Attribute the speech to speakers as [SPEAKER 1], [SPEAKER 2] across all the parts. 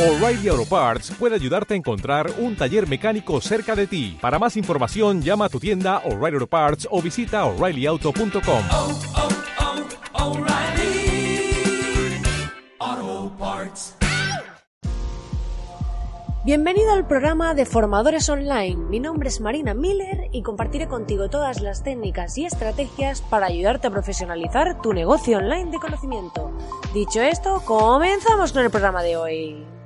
[SPEAKER 1] O'Reilly Auto Parts puede ayudarte a encontrar un taller mecánico cerca de ti. Para más información, llama a tu tienda O'Reilly Auto Parts o visita oreillyauto.com.
[SPEAKER 2] oh, oh, Parts.
[SPEAKER 3] Bienvenido al programa de Formadores Online. Mi nombre es Marina Miller y compartiré contigo todas las técnicas y estrategias para ayudarte a profesionalizar tu negocio online de conocimiento. Dicho esto, comenzamos con el programa de hoy.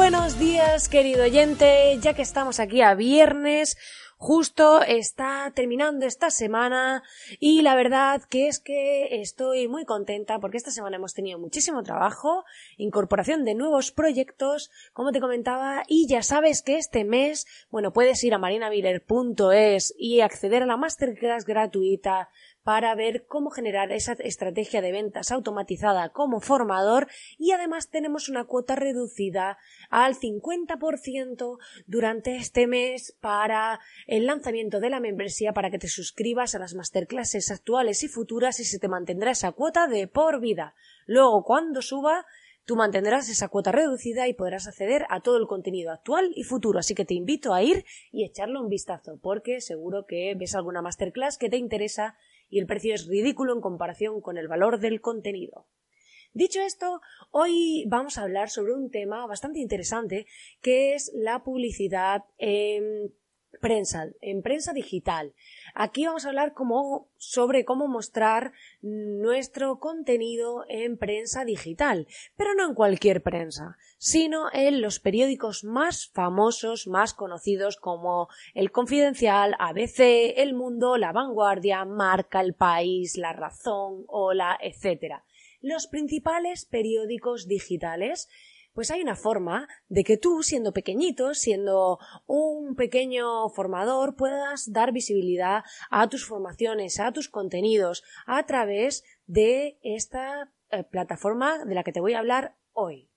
[SPEAKER 3] Buenos días, querido oyente, ya que estamos aquí a viernes, justo está terminando esta semana y la verdad que es que estoy muy contenta porque esta semana hemos tenido muchísimo trabajo, incorporación de nuevos proyectos, como te comentaba, y ya sabes que este mes, bueno, puedes ir a marinaviller.es y acceder a la masterclass gratuita para ver cómo generar esa estrategia de ventas automatizada como formador y además tenemos una cuota reducida al 50% durante este mes para el lanzamiento de la membresía para que te suscribas a las masterclasses actuales y futuras y se te mantendrá esa cuota de por vida. Luego cuando suba tú mantendrás esa cuota reducida y podrás acceder a todo el contenido actual y futuro. Así que te invito a ir y echarle un vistazo, porque seguro que ves alguna masterclass que te interesa y el precio es ridículo en comparación con el valor del contenido. Dicho esto, hoy vamos a hablar sobre un tema bastante interesante que es la publicidad en prensa, en prensa digital. Aquí vamos a hablar sobre cómo mostrar nuestro contenido en prensa digital, pero no en cualquier prensa, sino en los periódicos más famosos, más conocidos como El Confidencial, ABC, El Mundo, La Vanguardia, Marca, El País, La Razón, Hola, etc. Los principales periódicos digitales pues hay una forma de que tú, siendo pequeñito, siendo un pequeño formador, puedas dar visibilidad a tus formaciones, a tus contenidos, a través de esta eh, plataforma de la que te voy a hablar hoy.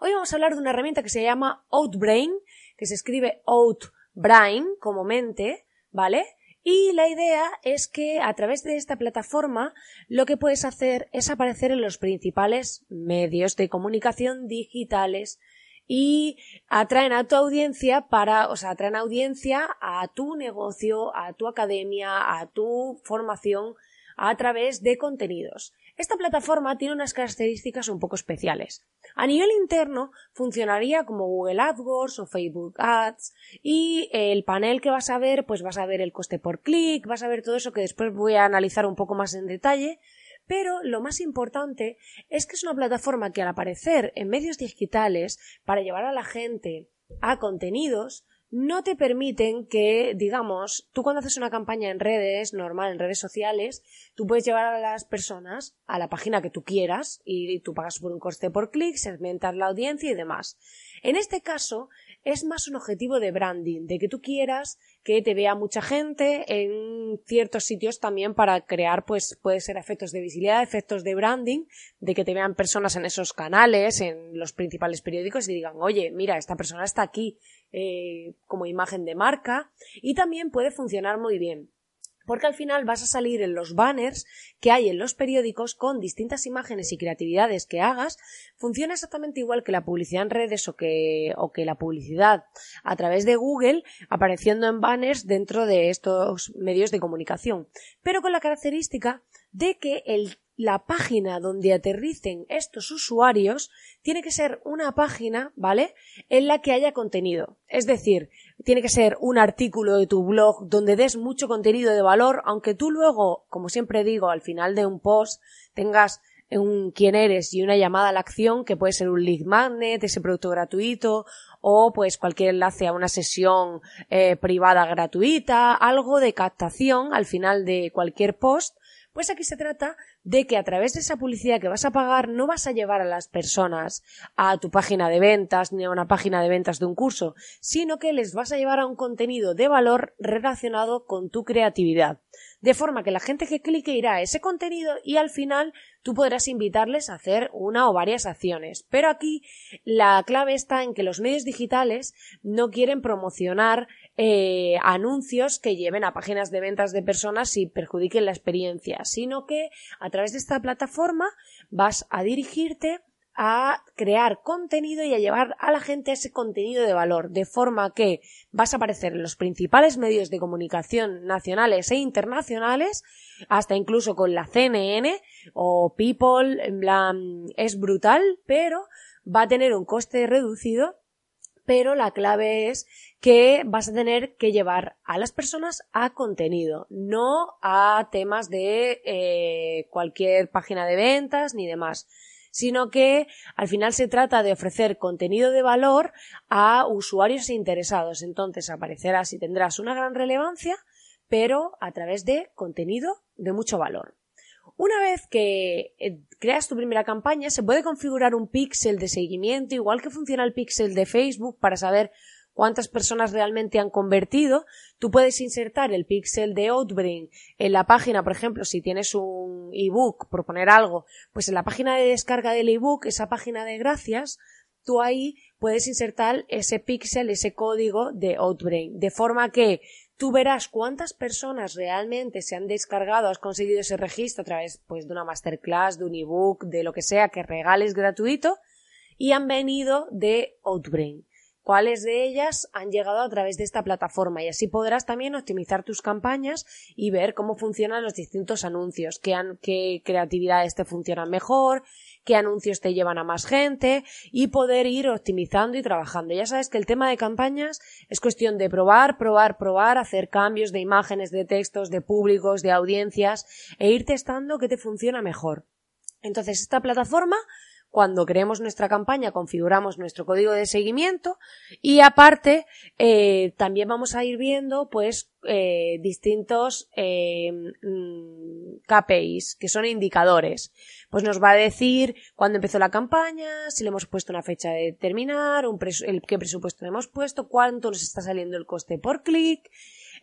[SPEAKER 3] Hoy vamos a hablar de una herramienta que se llama Outbrain, que se escribe Outbrain como mente, ¿vale? Y la idea es que a través de esta plataforma lo que puedes hacer es aparecer en los principales medios de comunicación digitales y atraen a tu audiencia para, o sea, atraen audiencia a tu negocio, a tu academia, a tu formación a través de contenidos. Esta plataforma tiene unas características un poco especiales. A nivel interno funcionaría como Google AdWords o Facebook Ads y el panel que vas a ver, pues vas a ver el coste por clic, vas a ver todo eso que después voy a analizar un poco más en detalle, pero lo más importante es que es una plataforma que al aparecer en medios digitales para llevar a la gente a contenidos, no te permiten que, digamos, tú cuando haces una campaña en redes, normal, en redes sociales, tú puedes llevar a las personas a la página que tú quieras y tú pagas por un coste por clic, segmentas la audiencia y demás. En este caso, es más un objetivo de branding, de que tú quieras que te vea mucha gente en ciertos sitios también para crear, pues, puede ser efectos de visibilidad, efectos de branding, de que te vean personas en esos canales, en los principales periódicos y digan, oye, mira, esta persona está aquí eh, como imagen de marca y también puede funcionar muy bien porque al final vas a salir en los banners que hay en los periódicos con distintas imágenes y creatividades que hagas. Funciona exactamente igual que la publicidad en redes o que, o que la publicidad a través de Google apareciendo en banners dentro de estos medios de comunicación, pero con la característica de que la página donde aterricen estos usuarios tiene que ser una página, ¿vale? En la que haya contenido. Es decir, tiene que ser un artículo de tu blog donde des mucho contenido de valor, aunque tú luego, como siempre digo, al final de un post tengas un quién eres y una llamada a la acción que puede ser un lead magnet, ese producto gratuito o pues cualquier enlace a una sesión eh, privada gratuita, algo de captación al final de cualquier post pues aquí se trata de que a través de esa publicidad que vas a pagar no vas a llevar a las personas a tu página de ventas ni a una página de ventas de un curso, sino que les vas a llevar a un contenido de valor relacionado con tu creatividad. De forma que la gente que clique irá a ese contenido y al final tú podrás invitarles a hacer una o varias acciones. Pero aquí la clave está en que los medios digitales no quieren promocionar eh, anuncios que lleven a páginas de ventas de personas y perjudiquen la experiencia, sino que a través de esta plataforma vas a dirigirte a crear contenido y a llevar a la gente ese contenido de valor, de forma que vas a aparecer en los principales medios de comunicación nacionales e internacionales, hasta incluso con la CNN o People, en plan, es brutal, pero va a tener un coste reducido, pero la clave es que vas a tener que llevar a las personas a contenido, no a temas de eh, cualquier página de ventas ni demás sino que al final se trata de ofrecer contenido de valor a usuarios interesados. Entonces aparecerás y tendrás una gran relevancia, pero a través de contenido de mucho valor. Una vez que eh, creas tu primera campaña, se puede configurar un píxel de seguimiento, igual que funciona el píxel de Facebook, para saber cuántas personas realmente han convertido. Tú puedes insertar el píxel de Outbrain en la página, por ejemplo, si tienes un ebook, por poner algo, pues en la página de descarga del ebook, esa página de gracias, tú ahí puedes insertar ese píxel, ese código de Outbrain, de forma que tú verás cuántas personas realmente se han descargado, has conseguido ese registro a través pues, de una masterclass, de un ebook, de lo que sea que regales gratuito, y han venido de Outbrain. Cuáles de ellas han llegado a través de esta plataforma y así podrás también optimizar tus campañas y ver cómo funcionan los distintos anuncios, qué, qué creatividades te funcionan mejor, qué anuncios te llevan a más gente y poder ir optimizando y trabajando. Ya sabes que el tema de campañas es cuestión de probar, probar, probar, hacer cambios de imágenes, de textos, de públicos, de audiencias e ir testando qué te funciona mejor. Entonces, esta plataforma cuando creemos nuestra campaña configuramos nuestro código de seguimiento y aparte eh, también vamos a ir viendo pues eh, distintos eh, mm, KPIs que son indicadores. Pues nos va a decir cuándo empezó la campaña si le hemos puesto una fecha de terminar un el, qué presupuesto le hemos puesto cuánto nos está saliendo el coste por clic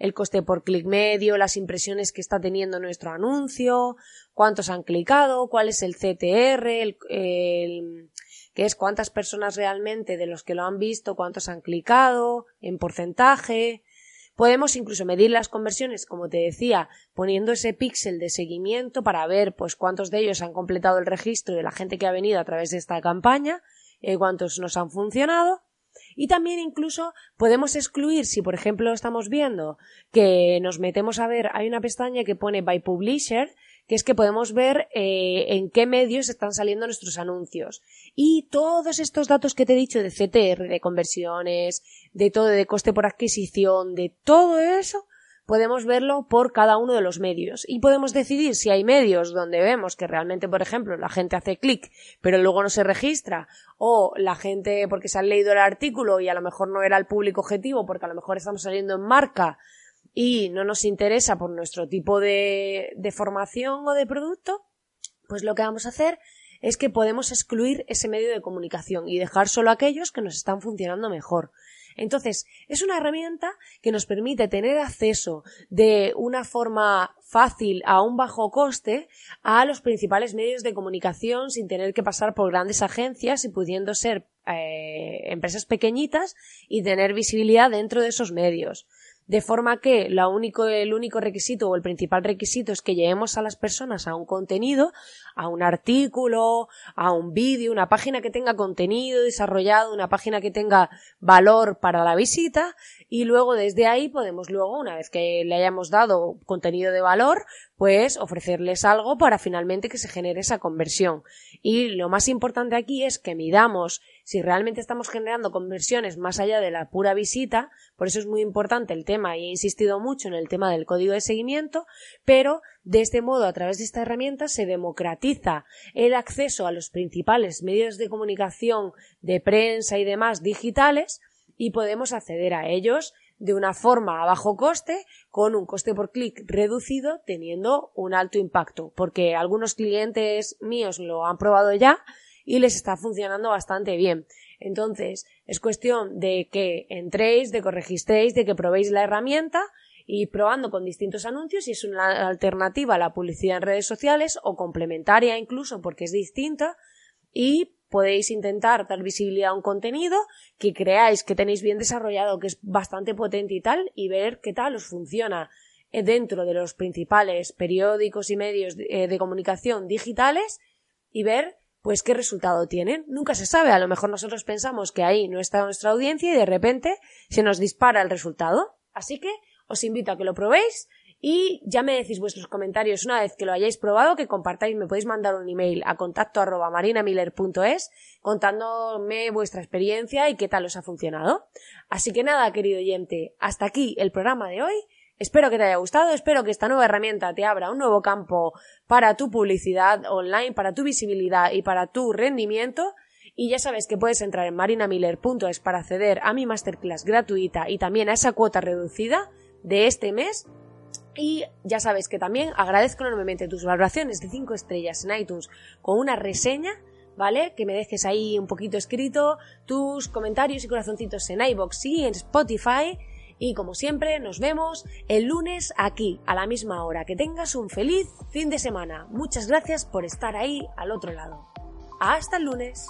[SPEAKER 3] el coste por clic medio, las impresiones que está teniendo nuestro anuncio, cuántos han clicado, cuál es el CTR, el, que es cuántas personas realmente de los que lo han visto, cuántos han clicado, en porcentaje. Podemos incluso medir las conversiones, como te decía, poniendo ese píxel de seguimiento para ver pues cuántos de ellos han completado el registro de la gente que ha venido a través de esta campaña, eh, cuántos nos han funcionado y también incluso podemos excluir, si por ejemplo estamos viendo que nos metemos a ver, hay una pestaña que pone by publisher, que es que podemos ver eh, en qué medios están saliendo nuestros anuncios. Y todos estos datos que te he dicho de CTR, de conversiones, de todo, de coste por adquisición, de todo eso, podemos verlo por cada uno de los medios y podemos decidir si hay medios donde vemos que realmente, por ejemplo, la gente hace clic pero luego no se registra o la gente porque se ha leído el artículo y a lo mejor no era el público objetivo porque a lo mejor estamos saliendo en marca y no nos interesa por nuestro tipo de, de formación o de producto, pues lo que vamos a hacer es que podemos excluir ese medio de comunicación y dejar solo aquellos que nos están funcionando mejor. Entonces, es una herramienta que nos permite tener acceso de una forma fácil a un bajo coste a los principales medios de comunicación sin tener que pasar por grandes agencias y pudiendo ser eh, empresas pequeñitas y tener visibilidad dentro de esos medios de forma que la único, el único requisito o el principal requisito es que llevemos a las personas a un contenido, a un artículo, a un vídeo, una página que tenga contenido desarrollado, una página que tenga valor para la visita y luego desde ahí podemos luego, una vez que le hayamos dado contenido de valor, pues ofrecerles algo para finalmente que se genere esa conversión. Y lo más importante aquí es que midamos si realmente estamos generando conversiones más allá de la pura visita, por eso es muy importante el tema y he insistido mucho en el tema del código de seguimiento, pero de este modo, a través de esta herramienta, se democratiza el acceso a los principales medios de comunicación, de prensa y demás digitales y podemos acceder a ellos de una forma a bajo coste, con un coste por clic reducido, teniendo un alto impacto, porque algunos clientes míos lo han probado ya y les está funcionando bastante bien. Entonces, es cuestión de que entréis, de que registréis, de que probéis la herramienta y probando con distintos anuncios si es una alternativa a la publicidad en redes sociales o complementaria incluso porque es distinta y podéis intentar dar visibilidad a un contenido que creáis que tenéis bien desarrollado, que es bastante potente y tal, y ver qué tal os funciona eh, dentro de los principales periódicos y medios de, de comunicación digitales y ver pues qué resultado tienen. Nunca se sabe, a lo mejor nosotros pensamos que ahí no está nuestra audiencia y de repente se nos dispara el resultado. Así que os invito a que lo probéis y ya me decís vuestros comentarios una vez que lo hayáis probado, que compartáis, me podéis mandar un email a contacto arroba marinamiller.es contándome vuestra experiencia y qué tal os ha funcionado. Así que nada, querido oyente, hasta aquí el programa de hoy. Espero que te haya gustado, espero que esta nueva herramienta te abra un nuevo campo para tu publicidad online, para tu visibilidad y para tu rendimiento. Y ya sabes que puedes entrar en marinamiller.es para acceder a mi masterclass gratuita y también a esa cuota reducida de este mes. Y ya sabes que también agradezco enormemente tus valoraciones de 5 estrellas en iTunes con una reseña, ¿vale? Que me dejes ahí un poquito escrito tus comentarios y corazoncitos en iBox y en Spotify. Y como siempre, nos vemos el lunes aquí, a la misma hora. Que tengas un feliz fin de semana. Muchas gracias por estar ahí al otro lado. Hasta el lunes.